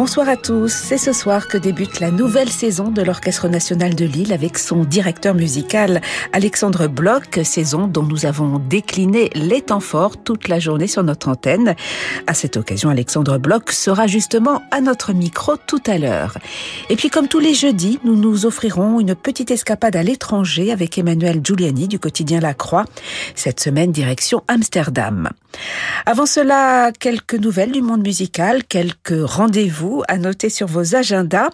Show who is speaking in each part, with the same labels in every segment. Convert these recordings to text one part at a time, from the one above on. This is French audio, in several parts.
Speaker 1: Bonsoir à tous, c'est ce soir que débute la nouvelle saison de l'Orchestre national de Lille avec son directeur musical Alexandre Bloch, saison dont nous avons décliné les temps forts toute la journée sur notre antenne. À cette occasion, Alexandre Bloch sera justement à notre micro tout à l'heure. Et puis comme tous les jeudis, nous nous offrirons une petite escapade à l'étranger avec Emmanuel Giuliani du quotidien La Croix. Cette semaine, direction Amsterdam. Avant cela, quelques nouvelles du monde musical, quelques rendez-vous à noter sur vos agendas.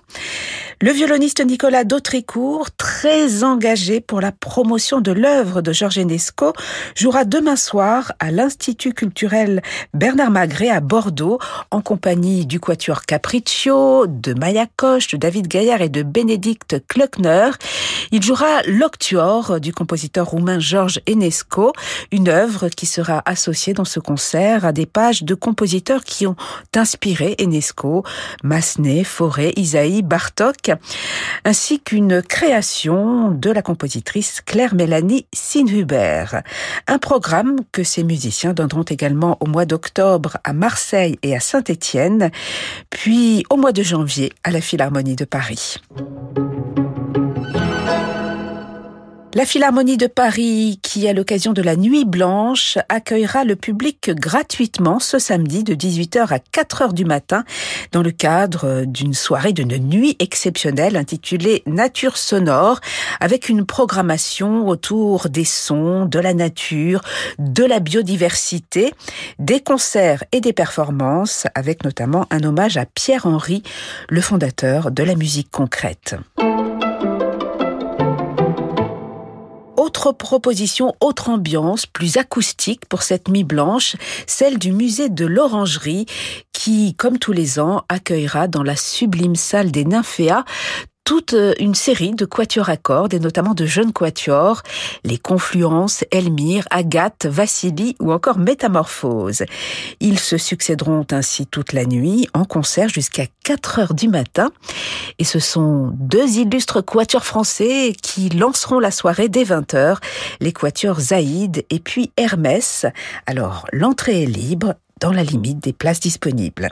Speaker 1: Le violoniste Nicolas Dautricourt, très engagé pour la promotion de l'œuvre de Georges Enesco, jouera demain soir à l'Institut culturel Bernard Magret à Bordeaux, en compagnie du quatuor Capriccio, de Maya Koch, de David Gaillard et de Bénédicte Kluckner. Il jouera l'Octuor du compositeur roumain Georges Enesco, une œuvre qui sera associée dans ce concert à des pages de compositeurs qui ont inspiré Enesco, Massenet, Fauré, Isaïe, Bartok, ainsi qu'une création de la compositrice Claire-Mélanie Sinhuber. Un programme que ces musiciens donneront également au mois d'octobre à Marseille et à Saint-Étienne, puis au mois de janvier à la Philharmonie de Paris. La Philharmonie de Paris, qui à l'occasion de la Nuit Blanche, accueillera le public gratuitement ce samedi de 18h à 4h du matin dans le cadre d'une soirée d'une nuit exceptionnelle intitulée Nature sonore avec une programmation autour des sons, de la nature, de la biodiversité, des concerts et des performances avec notamment un hommage à Pierre Henry, le fondateur de la musique concrète. Autre proposition, autre ambiance, plus acoustique pour cette nuit blanche, celle du musée de l'Orangerie, qui, comme tous les ans, accueillera dans la sublime salle des Nymphéas toute euh, une série de quatuors à cordes et notamment de jeunes quatuors, les Confluences, Elmire, Agathe, Vassili ou encore Métamorphose. Ils se succéderont ainsi toute la nuit en concert jusqu'à 4 heures du matin et ce sont deux illustres quatuors français qui lanceront la soirée dès 20 heures, les quatuors Zaïd et puis Hermès. Alors l'entrée est libre dans la limite des places disponibles.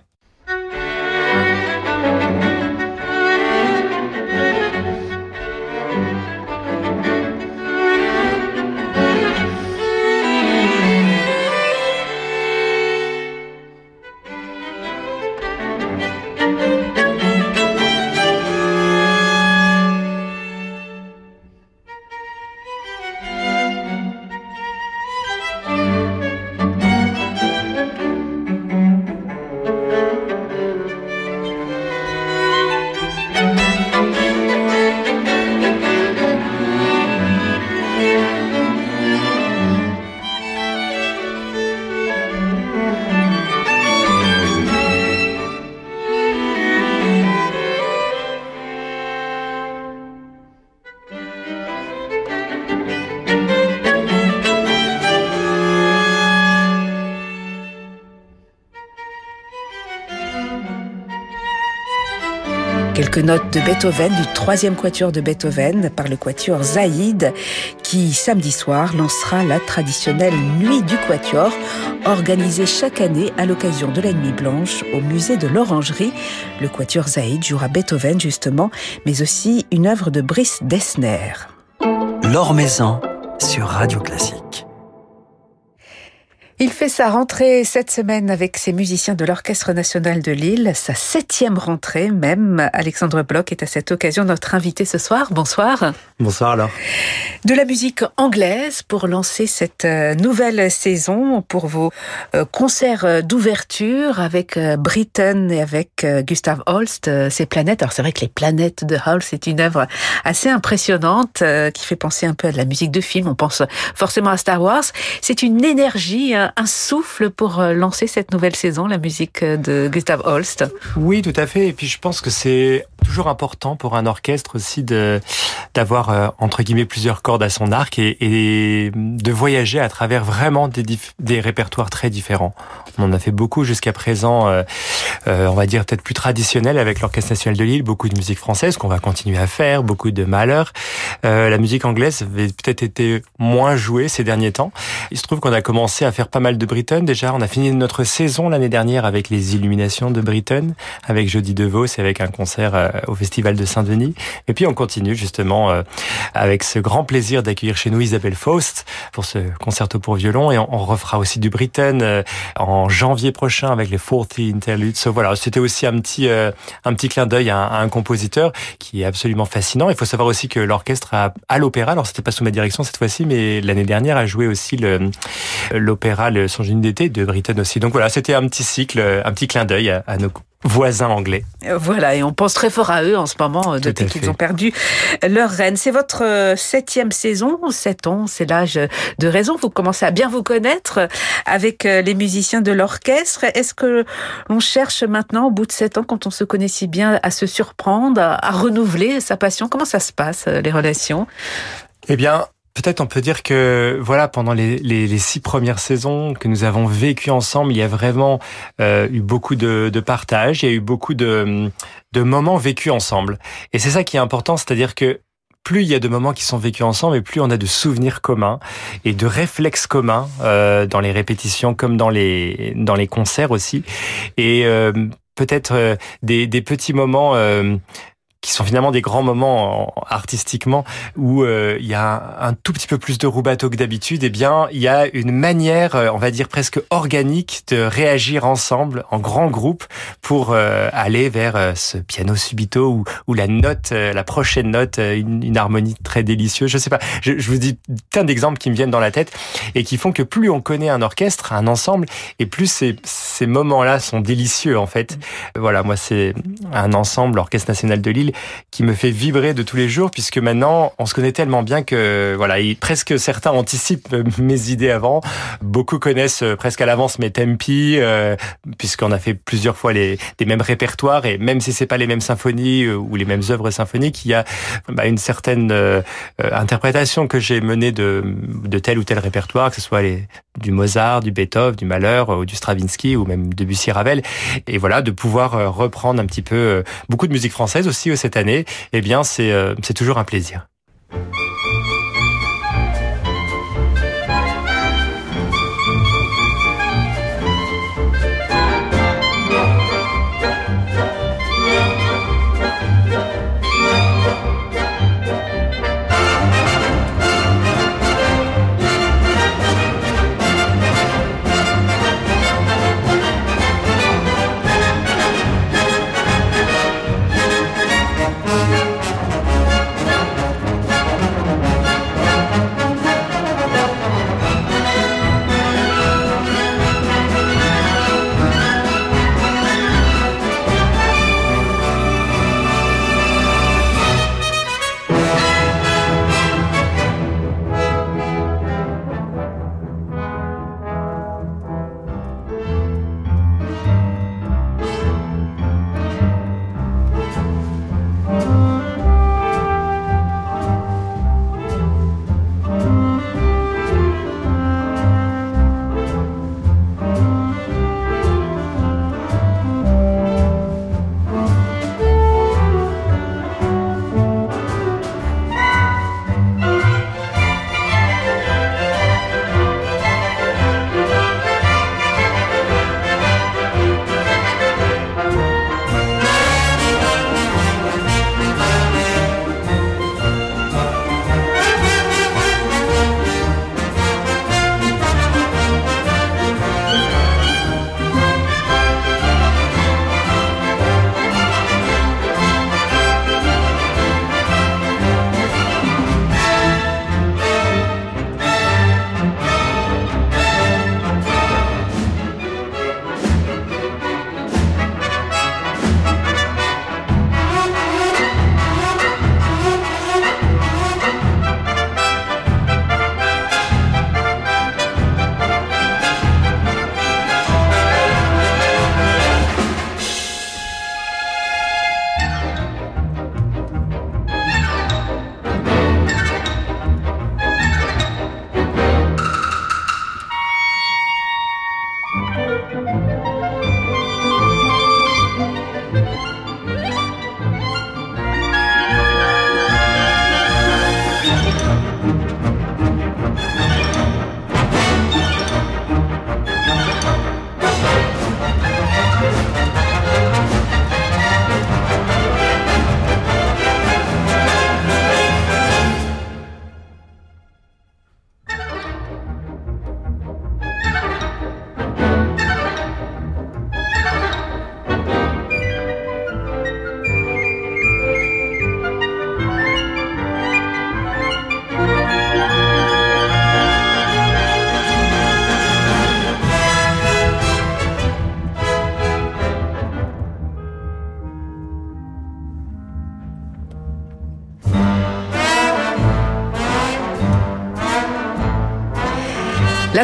Speaker 1: De Beethoven, du troisième quatuor de Beethoven par le quatuor Zaïd, qui samedi soir lancera la traditionnelle Nuit du quatuor, organisée chaque année à l'occasion de la Nuit blanche au musée de l'Orangerie. Le quatuor Zaïd jouera Beethoven justement, mais aussi une œuvre de Brice Dessner.
Speaker 2: L'Or Maison sur Radio Classique.
Speaker 1: Il fait sa rentrée cette semaine avec ses musiciens de l'Orchestre national de Lille, sa septième rentrée même. Alexandre Bloch est à cette occasion notre invité ce soir. Bonsoir.
Speaker 3: Bonsoir alors.
Speaker 1: De la musique anglaise pour lancer cette euh, nouvelle saison pour vos euh, concerts d'ouverture avec euh, Britten et avec Gustav Holst, ces planètes. Alors c'est vrai que les planètes de Holst c'est une œuvre assez impressionnante qui fait penser un peu à de la musique de film. On pense forcément à Star Wars. C'est une énergie un souffle pour euh, lancer cette nouvelle saison, la musique de Gustav Holst.
Speaker 3: Oui, tout à fait. Et puis je pense que c'est toujours important pour un orchestre aussi d'avoir euh, entre guillemets plusieurs cordes à son arc et, de voyager à travers vraiment des, répertoires très différents. On en a fait beaucoup jusqu'à présent, euh, euh, on va dire peut-être plus traditionnel avec l'Orchestre national de Lille, beaucoup de musique française qu'on va continuer à faire, beaucoup de malheurs. Euh, la musique anglaise avait peut-être été moins jouée ces derniers temps. Il se trouve qu'on a commencé à faire pas mal de Britain déjà. On a fini notre saison l'année dernière avec les illuminations de Britain, avec Jody DeVos et avec un concert euh, au Festival de Saint-Denis. Et puis on continue justement euh, avec ce grand plaisir d'accueillir chez nous Isabelle Faust pour ce concerto pour violon et on, refera aussi du Britain euh, en janvier prochain avec les 40 Interludes. voilà, c'était aussi un petit un petit clin d'œil à, un compositeur qui est absolument fascinant. Il faut savoir aussi que l'orchestre à l'opéra, alors c'était pas sous ma direction cette fois-ci, mais l'année dernière a joué aussi le le Son génie d'été de Britain aussi. Donc voilà, c'était un petit cycle, un petit clin d'œil à, à nos voisins anglais.
Speaker 1: Voilà, et on pense très fort à eux en ce moment, depuis qu'ils ont perdu leur reine. C'est votre euh, septième saison, sept ans, c'est l'âge de raison. Vous commencez à bien vous connaître avec euh, les musiciens de l'orchestre. Est-ce que l'on cherche maintenant, au bout de sept ans, quand on se connaît si bien, à se surprendre, à renouveler sa passion? Comment ça se passe, euh, les relations?
Speaker 3: Eh bien, Peut-être on peut dire que voilà pendant les, les, les, six premières saisons que nous avons vécues ensemble, il y a vraiment euh, eu beaucoup de, de partage, il y a eu beaucoup de, de moments vécus ensemble. Et c'est ça qui est important, c'est-à-dire que plus il y a de moments qui sont vécus ensemble et plus on a de souvenirs communs et de réflexes communs euh, dans les répétitions comme dans les dans les concerts aussi et euh, peut-être euh, des, des petits moments euh, qui sont finalement des grands moments artistiquement où euh, il y a un, tout petit peu plus de rubato que d'habitude, eh bien il y a une manière, euh, on va dire presque organique, de réagir ensemble en grand groupe pour euh, aller vers ce piano subito où la note, la prochaine note, une, une, harmonie très délicieuse. Je sais pas, je, je vous dis plein d'exemples qui me viennent dans la tête et qui font que plus on connaît un orchestre, un ensemble, et plus ces, ces moments-là sont délicieux en fait. Voilà, moi c'est un ensemble, l'Orchestre national de Lille qui me fait vibrer de tous les jours puisque maintenant on se connaît tellement bien que voilà, presque certains anticipent mes idées avant. Beaucoup connaissent euh, presque à l'avance mes tempi euh, puisqu'on a fait plusieurs fois les, les mêmes répertoires et même si c'est pas les mêmes symphonies euh, ou les mêmes œuvres symphoniques, il y a bah, une certaine interprétation que j'ai menée de, de tel ou tel répertoire, que ce soit les, du Mozart, du Beethoven, du Mahler ou du Stravinsky ou même de Bussy Ravel. Et voilà, de pouvoir reprendre un petit peu beaucoup de musique française aussi cette année, eh bien c'est c'est toujours un plaisir.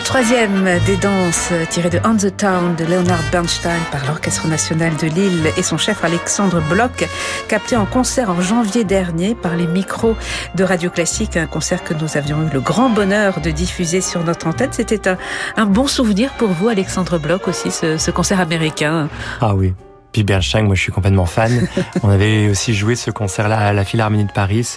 Speaker 1: La troisième des danses tirée de On the Town de Leonard Bernstein par l'Orchestre national de Lille et son chef Alexandre Bloch, capté en concert en janvier dernier par les micros de Radio Classique, un concert que nous avions eu le grand bonheur de diffuser sur notre antenne. C'était un, un bon souvenir pour vous, Alexandre Bloch, aussi, ce, ce concert américain.
Speaker 3: Ah oui, puis Bernstein, moi je suis complètement fan. On avait aussi joué ce concert-là à la Philharmonie de Paris.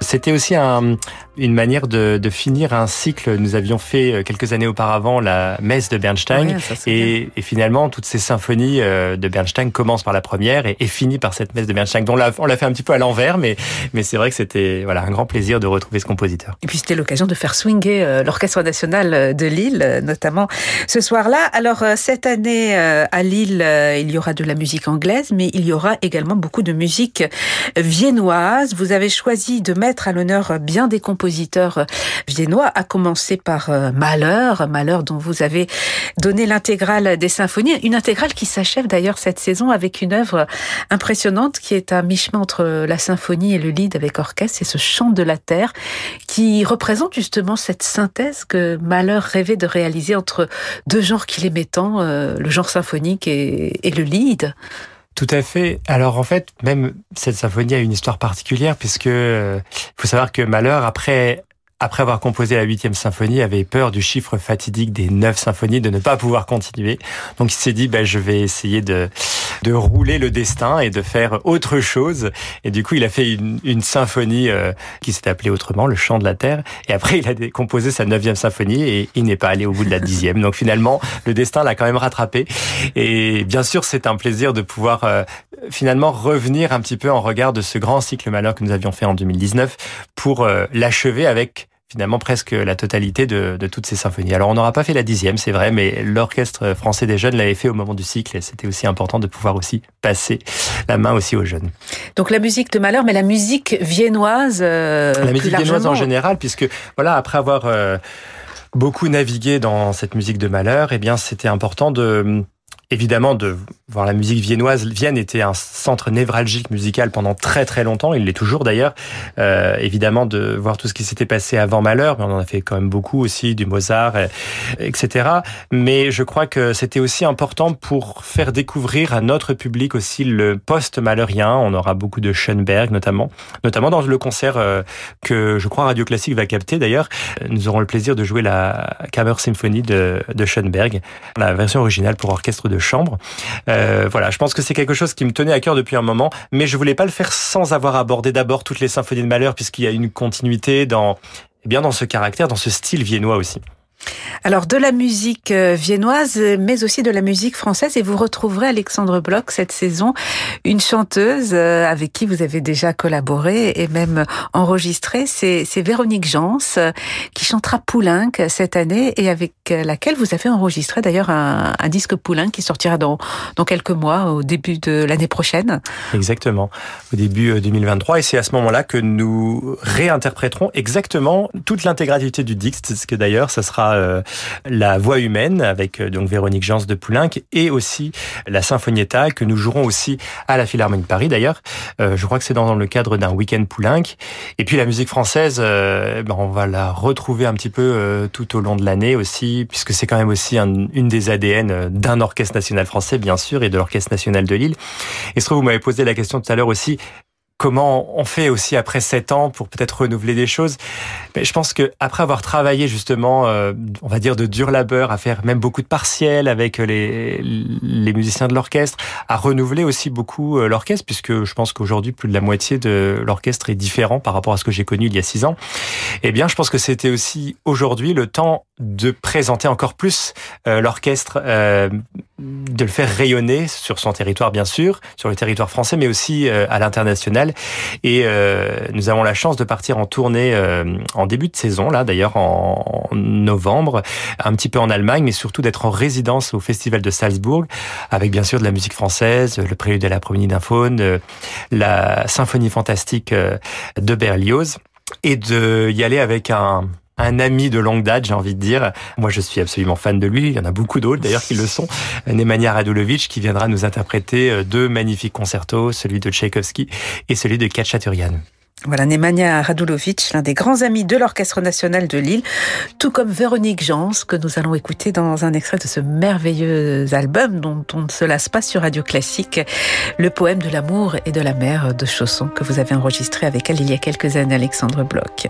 Speaker 3: C'était aussi un, une manière de, de, finir un cycle. Nous avions fait euh, quelques années auparavant la messe de Bernstein. et, et, finalement, toutes ces symphonies euh, de Bernstein commencent par la première et, et finissent par cette messe de Bernstein. Donc on l'a fait un petit peu à l'envers, mais, mais c'est vrai que c'était voilà, un grand plaisir de retrouver ce compositeur.
Speaker 1: Et puis c'était l'occasion de faire swinger euh, l'Orchestre national de Lille, notamment ce soir-là. Alors cette année à Lille, il y aura de la musique anglaise, mais il y aura également beaucoup de musique viennoise. Vous avez choisi de mettre à l'honneur bien des compositeurs viennois, à commencer par euh, Malheur, Malheur dont vous avez donné l'intégrale des symphonies, une intégrale qui s'achève d'ailleurs cette saison avec une œuvre impressionnante qui est un mi-chemin entre la symphonie et le lead avec orchestre, c'est ce chant de la terre qui représente justement cette synthèse que Malheur rêvait de réaliser entre deux genres qu'il aimait tant, euh, le genre symphonique et, et le lead.
Speaker 3: Tout à fait. Alors en fait, même cette symphonie a une histoire particulière puisque euh, faut savoir que Malheur, après après avoir composé la huitième symphonie, avait peur du chiffre fatidique des neuf symphonies, de ne pas pouvoir continuer. Donc il s'est dit, ben, je vais essayer de, de rouler le destin et de faire autre chose. Et du coup, il a fait une, une symphonie euh, qui s'est appelée autrement, le chant de la terre. Et après, il a composé sa neuvième symphonie et il n'est pas allé au bout de la dixième. Donc finalement, le destin l'a quand même rattrapé. Et bien sûr, c'est un plaisir de pouvoir euh, finalement revenir un petit peu en regard de ce grand cycle malheur que nous avions fait en 2019 pour euh, l'achever avec finalement presque la totalité de, de, toutes ces symphonies. Alors on n'aura pas fait la dixième, c'est vrai, mais l'orchestre français des jeunes l'avait fait au moment du cycle et c'était aussi important de pouvoir aussi passer la main aussi aux jeunes.
Speaker 1: Donc la musique de Malheur, mais la musique viennoise. Euh,
Speaker 3: la musique viennoise en général, puisque voilà, après avoir euh, beaucoup navigué dans cette musique de Malheur, eh bien c'était important de évidemment de voir la musique viennoise. Vienne était un centre névralgique musical pendant très très longtemps. Il l'est toujours d'ailleurs. Euh, évidemment de voir tout ce qui s'était passé avant Malheur, mais on en a fait quand même beaucoup aussi du Mozart, etc. Mais je crois que c'était aussi important pour faire découvrir à notre public aussi le post-malheurien. On aura beaucoup de Schoenberg notamment, notamment dans le concert euh, que je crois Radio Classique va capter d'ailleurs. Nous aurons le plaisir de jouer la Kammer Symphonie de, de Schoenberg, la version originale pour orchestre de chambre. Euh, voilà, je pense que c'est quelque chose qui me tenait à cœur depuis un moment, mais je voulais pas le faire sans avoir abordé d'abord toutes les symphonies de Malheur, puisqu'il y a une continuité dans, eh bien, dans ce caractère, dans ce style viennois aussi.
Speaker 1: Alors de la musique euh, viennoise, mais aussi de la musique française, et vous retrouverez Alexandre Bloch cette saison, une chanteuse euh, avec qui vous avez déjà collaboré et même enregistré, c'est Véronique Jans, qui chantera Poulenc cette année et avec laquelle vous avez enregistré d'ailleurs un, disque Poulenc qui sortira dans, dans quelques mois, au début de l'année prochaine.
Speaker 3: Exactement, au début 2023, euh, et c'est à ce moment-là que nous réinterpréterons exactement toute l'intégralité du disque, ce que d'ailleurs, ça sera euh, la voix humaine avec euh, donc Véronique Jans de Poulenc et aussi la Sinfonietta que nous jouerons aussi à la Philharmonie de Paris d'ailleurs. Euh, je crois que c'est dans le cadre d'un week-end Poulenc. Et puis la musique française, ben, on va la retrouver un petit peu tout au long de l'année aussi, puisque c'est quand même aussi une des ADN d'un orchestre national français bien sûr et de l'orchestre national de Lille. Et ce que vous m'avez posé la question tout à l'heure aussi, comment on fait aussi après sept ans pour peut-être renouveler des choses. Mais je pense que après avoir travaillé justement, euh, on va dire de dur labeur, à faire même beaucoup de partiels avec les, les musiciens de l'orchestre, à renouveler aussi beaucoup euh, l'orchestre, puisque je pense qu'aujourd'hui plus de la moitié de l'orchestre est différent par rapport à ce que j'ai connu il y a six ans. Eh bien, je pense que c'était aussi aujourd'hui le temps de présenter encore plus euh, l'orchestre, euh, de le faire rayonner sur son territoire bien sûr, sur le territoire français, mais aussi euh, à l'international et euh, nous avons la chance de partir en tournée euh, en début de saison, là d'ailleurs en, novembre, un petit peu en Allemagne, mais surtout d'être en résidence au Festival de Salzbourg, avec bien sûr de la musique française, le prélude à la promenade d'un faune, euh, la symphonie fantastique de Berlioz, et de y aller avec un, un ami de longue date, j'ai envie de dire. Moi, je suis absolument fan de lui. Il y en a beaucoup d'autres, d'ailleurs, qui le sont. Nemanja Radulovic, qui viendra nous interpréter euh, deux magnifiques concertos, celui de Tchaïkovski et celui de Kachaturian.
Speaker 1: Voilà, Nemanja Radulovic, l'un des grands amis de l'Orchestre national de Lille, tout comme Véronique Jans, que nous allons écouter dans un extrait de ce merveilleux album dont on ne se lasse pas sur Radio Classique, le poème de l'amour et de la mer de Chausson que vous avez enregistré avec elle il y a quelques années, Alexandre Bloch.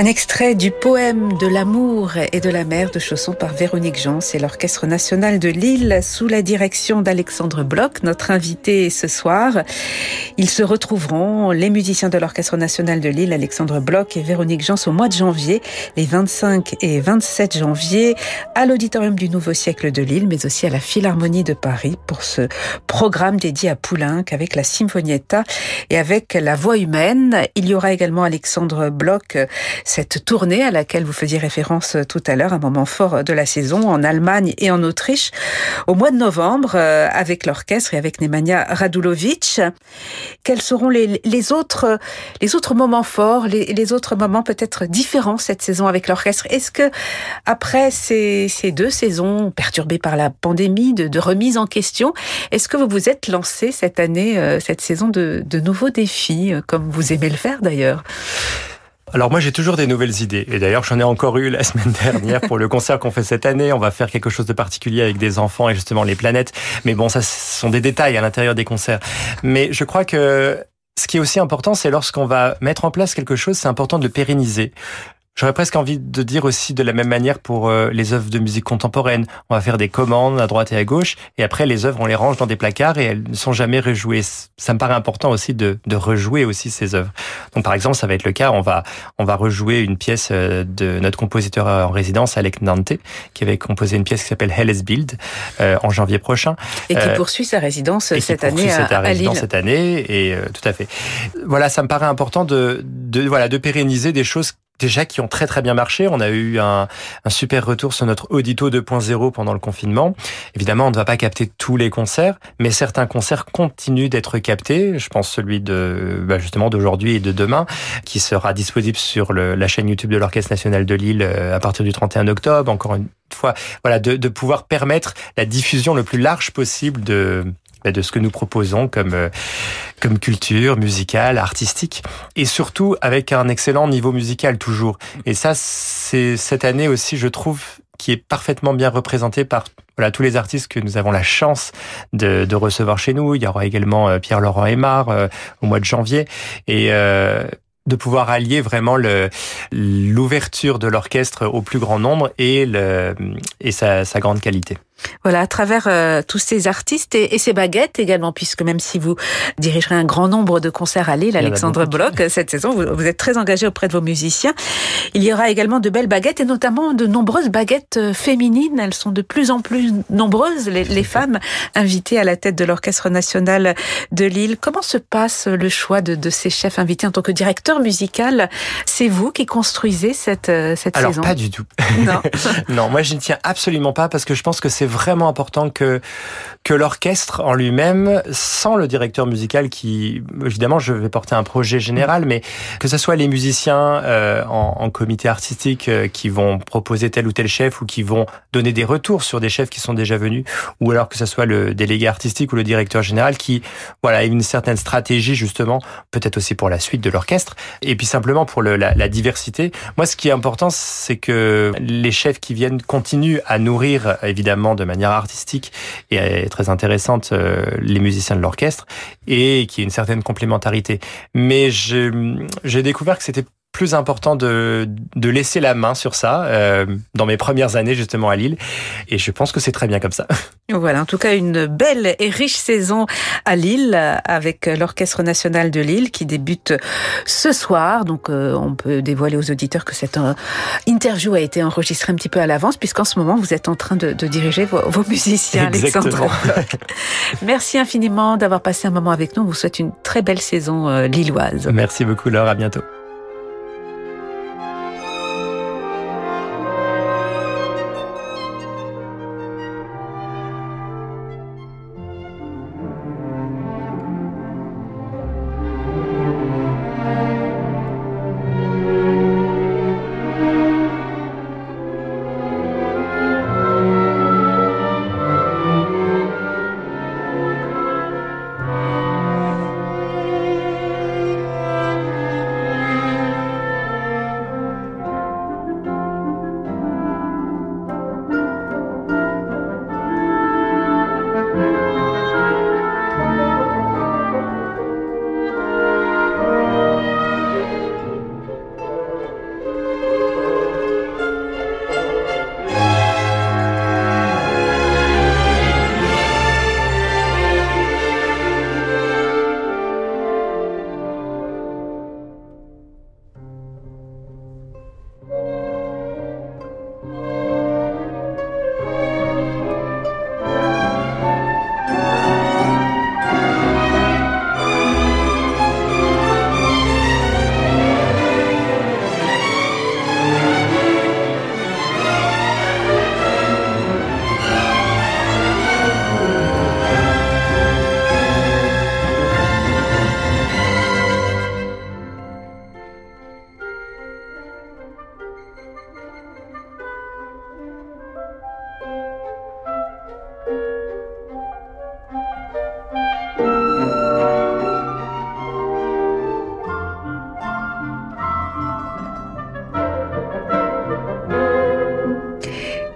Speaker 1: Un extrait du poème de l'amour et de la mer de Chausson par Véronique Jans et l'Orchestre national de Lille sous la direction d'Alexandre Bloch, notre invité ce soir. Ils se retrouveront, les musiciens de l'Orchestre national de Lille, Alexandre Bloch et Véronique Jans, au mois de janvier, les 25 et 27 janvier, à l'Auditorium du Nouveau Siècle de Lille, mais aussi à la Philharmonie de Paris pour ce programme dédié à Poulenc avec la Sinfonietta et avec la voix humaine. Il y aura également Alexandre Bloch cette tournée à laquelle vous faisiez référence tout à l'heure, un moment fort de la saison en Allemagne et en Autriche au mois de novembre euh, avec l'orchestre et avec Nemanja Radulovic. Quels seront les, les autres les autres moments forts, les, les autres moments peut-être différents cette saison avec l'orchestre? Est-ce que après ces, ces deux saisons perturbées par la pandémie, de, de remise en question, est-ce que vous vous êtes lancé cette année, euh, cette saison de, de nouveaux défis, euh, comme vous aimez le faire d'ailleurs?
Speaker 3: Alors moi j'ai toujours des nouvelles idées et d'ailleurs j'en ai encore eu la semaine dernière pour le concert qu'on fait cette année. On va faire quelque chose de particulier avec des enfants et justement les planètes. Mais bon ça ce sont des détails à l'intérieur des concerts. Mais je crois que ce qui est aussi important, c'est lorsqu'on va mettre en place quelque chose, c'est important de pérenniser. J'aurais presque envie de dire aussi de la même manière pour euh, les œuvres de musique contemporaine. On va faire des commandes à droite et à gauche, et après les œuvres, on les range dans des placards et elles ne sont jamais rejouées. Ça me paraît important aussi de, de rejouer aussi ces œuvres. Donc par exemple, ça va être le cas, on va on va rejouer une pièce euh, de notre compositeur en résidence, Alec Nante, qui avait composé une pièce qui s'appelle Helles Build euh, en janvier prochain.
Speaker 1: Et qui poursuit sa résidence cette année à, à Lille.
Speaker 3: cette année, et tout à fait. Voilà, ça me paraît important de, de voilà de pérenniser des choses déjà qui ont très très bien marché. On a eu un, un super retour sur notre Audito 2.0 pendant le confinement. Évidemment, on ne va pas capter tous les concerts, mais certains concerts continuent d'être captés. Je pense celui de bah justement d'aujourd'hui et de demain, qui sera disponible sur le, la chaîne YouTube de l'Orchestre national de Lille euh, à partir du 31 octobre. Encore une fois, voilà, de, de pouvoir permettre la diffusion le plus large possible de de ce que nous proposons comme comme culture musicale, artistique, et surtout avec un excellent niveau musical toujours. Et ça, c'est cette année aussi, je trouve, qui est parfaitement bien représenté par voilà tous les artistes que nous avons la chance de, de recevoir chez nous. Il y aura également Pierre-Laurent Aymar au mois de janvier et de pouvoir allier vraiment l'ouverture de l'orchestre au plus grand nombre et, le, et sa, sa grande qualité.
Speaker 1: Voilà, à travers euh, tous ces artistes et, et, ces baguettes également, puisque même si vous dirigerez un grand nombre de concerts à Lille, Alexandre Bloch, cette saison, vous, vous, êtes très engagé auprès de vos musiciens. Il y aura également de belles baguettes et notamment de nombreuses baguettes euh, féminines. Elles sont de plus en plus nombreuses, les, les femmes invitées à la tête de l'Orchestre national de Lille. Comment se passe le choix de, de ces chefs invités en tant que directeur musical? C'est vous qui construisez cette, euh, cette
Speaker 3: Alors,
Speaker 1: saison?
Speaker 3: pas du tout.
Speaker 1: Non.
Speaker 3: non, moi je ne tiens absolument pas parce que je pense que c'est vraiment important que que l'orchestre en lui-même, sans le directeur musical qui, évidemment, je vais porter un projet général, mais que ce soit les musiciens euh, en, en, comité artistique euh, qui vont proposer tel ou tel chef ou qui vont donner des retours sur des chefs qui sont déjà venus, ou alors que ce soit le délégué artistique ou le directeur général qui, voilà, a une certaine stratégie justement, peut-être aussi pour la suite de l'orchestre, et puis simplement pour le, la, la diversité. Moi, ce qui est important, c'est que les chefs qui viennent continuent à nourrir évidemment de manière artistique et très intéressante euh, les musiciens de l'orchestre et qui a une certaine complémentarité. Mais j'ai découvert que c'était plus important de, de laisser la main sur ça euh, dans mes premières années justement à Lille et je pense que c'est très bien comme ça.
Speaker 1: Voilà, en tout cas une belle et riche saison à Lille avec l'Orchestre national de Lille qui débute ce soir. Donc euh, on peut dévoiler aux auditeurs que cette euh, interview a été enregistrée un petit peu à l'avance puisqu'en ce moment vous êtes en train de, de diriger vos, vos musiciens,
Speaker 3: Exactement.
Speaker 1: Alexandre. Merci infiniment d'avoir passé un moment avec nous. On vous souhaite une très belle saison euh, lilloise.
Speaker 3: Merci beaucoup Laure, à bientôt.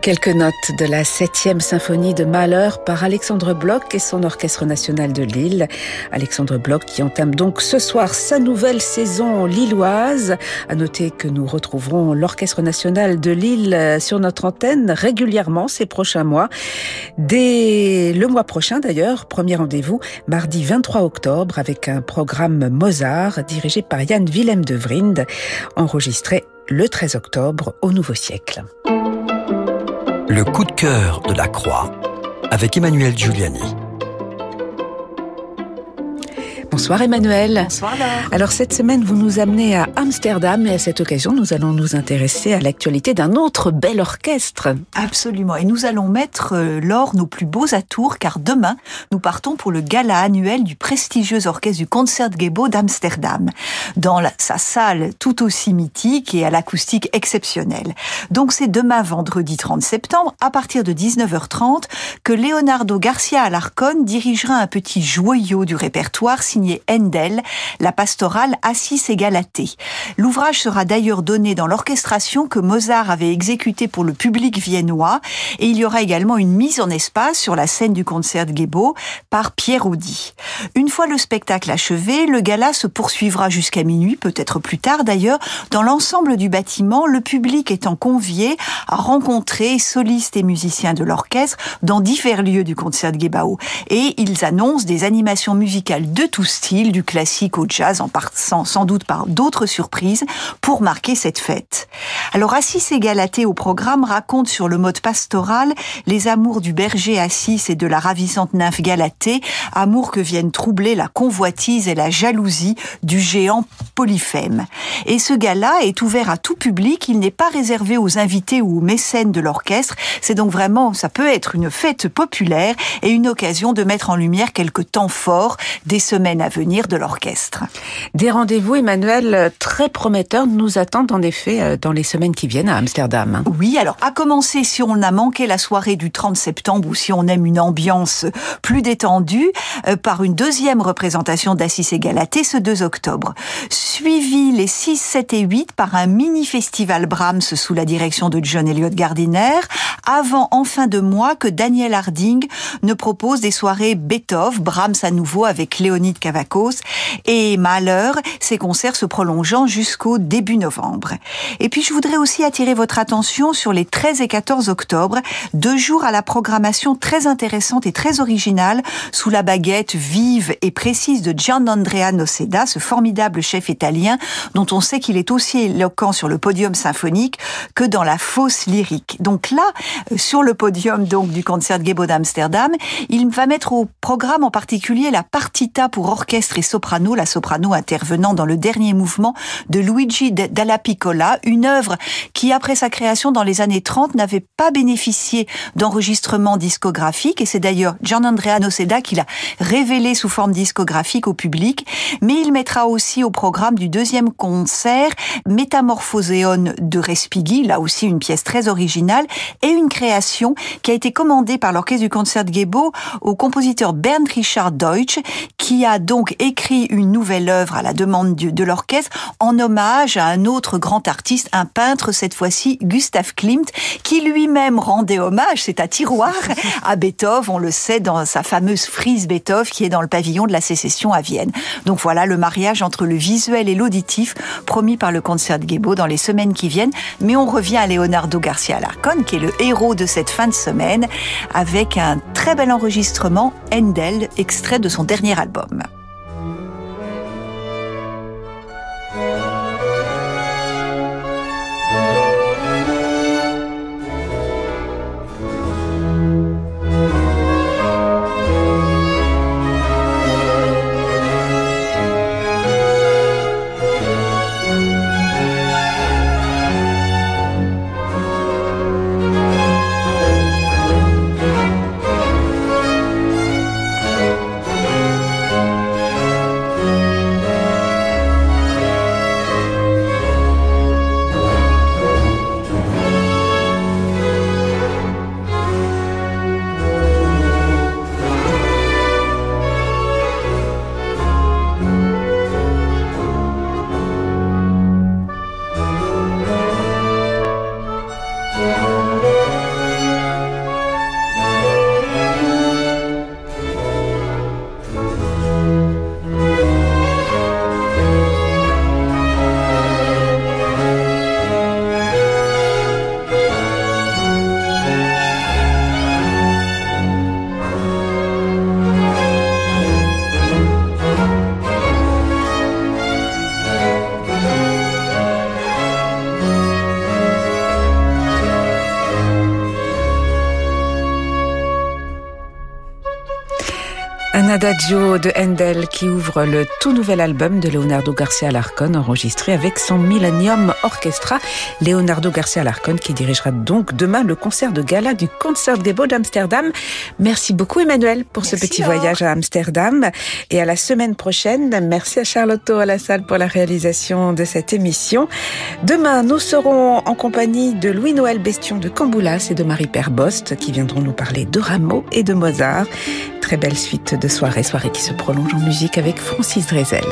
Speaker 1: Quelques notes de la septième symphonie de Mahler par Alexandre Bloch et son Orchestre national de Lille. Alexandre Bloch qui entame donc ce soir sa nouvelle saison lilloise. À noter que nous retrouverons l'Orchestre national de Lille sur notre antenne régulièrement ces prochains mois. Dès le mois prochain d'ailleurs, premier rendez-vous mardi 23 octobre avec un programme Mozart dirigé par Yann Willem de Vrind, enregistré le 13 octobre au Nouveau Siècle.
Speaker 2: Le coup de cœur de la Croix avec Emmanuel Giuliani.
Speaker 1: Bonsoir Emmanuel.
Speaker 4: Bonsoir Laure.
Speaker 1: Alors cette semaine, vous nous amenez à Amsterdam et à cette occasion, nous allons nous intéresser à l'actualité d'un autre bel orchestre.
Speaker 4: Absolument. Et nous allons mettre, euh, Laure, nos plus beaux atours car demain, nous partons pour le gala annuel du prestigieux orchestre du Concertgebouw d'Amsterdam. Dans la, sa salle tout aussi mythique et à l'acoustique exceptionnelle. Donc c'est demain vendredi 30 septembre à partir de 19h30 que Leonardo Garcia Alarcon dirigera un petit joyau du répertoire signé La pastorale Assis et Galatée. L'ouvrage sera d'ailleurs donné dans l'orchestration que Mozart avait exécutée pour le public viennois et il y aura également une mise en espace sur la scène du concert de Gebo par Pierre Audi. Une fois le spectacle achevé, le gala se poursuivra jusqu'à minuit, peut-être plus tard d'ailleurs, dans l'ensemble du bâtiment, le public étant convié à rencontrer solistes et musiciens de l'orchestre dans divers lieux du concert de Gebao. Et ils annoncent des animations musicales de tous style, du classique au jazz, en passant sans doute par d'autres surprises, pour marquer cette fête. Alors Assis et Galatée au programme raconte sur le mode pastoral les amours du berger Assis et de la ravissante nymphe Galatée, amours que viennent troubler la convoitise et la jalousie du géant Polyphème. Et ce gala est ouvert à tout public, il n'est pas réservé aux invités ou aux mécènes de l'orchestre, c'est donc vraiment, ça peut être une fête populaire et une occasion de mettre en lumière quelques temps forts des semaines à venir de l'orchestre.
Speaker 1: Des rendez-vous, Emmanuel, très prometteurs nous attendent en effet euh, dans les semaines qui viennent à Amsterdam.
Speaker 4: Oui, alors à commencer si on a manqué la soirée du 30 septembre ou si on aime une ambiance plus détendue, euh, par une deuxième représentation d'Assis et Galatée ce 2 octobre. Suivi les 6, 7 et 8 par un mini-festival Brahms sous la direction de John Elliott Gardiner, avant en fin de mois que Daniel Harding ne propose des soirées Beethoven, Brahms à nouveau avec Léonide Et Malheur, ces concerts se prolongeant jusqu'au début novembre. Et puis je voudrais aussi attirer votre attention sur les 13 et 14 octobre, deux jours à la programmation très intéressante et très originale sous la baguette vive et précise de Gian Andrea Noceda, ce formidable chef italien dont on sait qu'il est aussi éloquent sur le podium symphonique que dans la fosse lyrique. Donc là, sur le podium donc du concert Gebo d'Amsterdam, il va mettre au programme en particulier la partita pour orchestre et soprano, la soprano intervenant dans le dernier mouvement de Luigi Dalla Piccola, une œuvre qui, après sa création dans les années 30, n'avait pas bénéficié d'enregistrement discographique, et c'est d'ailleurs Gian Andrea Noceda qui l'a révélé sous forme discographique au public, mais il mettra aussi au programme du deuxième concert Métamorphoséon de Respighi, là aussi une pièce très originale, et une création qui a été commandée par l'orchestre du concert Gebo au compositeur Bernd Richard Deutsch, qui a donc écrit une nouvelle œuvre à la demande de l'orchestre en hommage à un autre grand artiste, un peintre cette fois-ci, Gustav Klimt, qui lui-même rendait hommage, c'est à tiroir, à Beethoven, on le sait, dans sa fameuse frise Beethoven qui est dans le pavillon de la sécession à Vienne. Donc voilà le mariage entre le visuel et l'auditif promis par le concert de Gebo dans les semaines qui viennent. Mais on revient à Leonardo Garcia Larcon, qui est le héros de cette fin de semaine, avec un très bel enregistrement, Endel, extrait de son dernier album.
Speaker 1: Adagio de Handel qui ouvre le tout nouvel album de Leonardo Garcia Larcon enregistré avec son Millennium Orchestra. Leonardo Garcia Larcon qui dirigera donc demain le concert de gala du Concert des Beaux d'Amsterdam. Merci beaucoup Emmanuel pour ce petit voyage à Amsterdam et à la semaine prochaine. Merci à Charlotte à la salle pour la réalisation de cette émission. Demain, nous serons en compagnie de Louis-Noël Bestion de Camboulas et de Marie-Père Bost qui viendront nous parler de Rameau et de Mozart. Très belle suite de soirée, soirée qui se prolonge en musique avec Francis Drezel.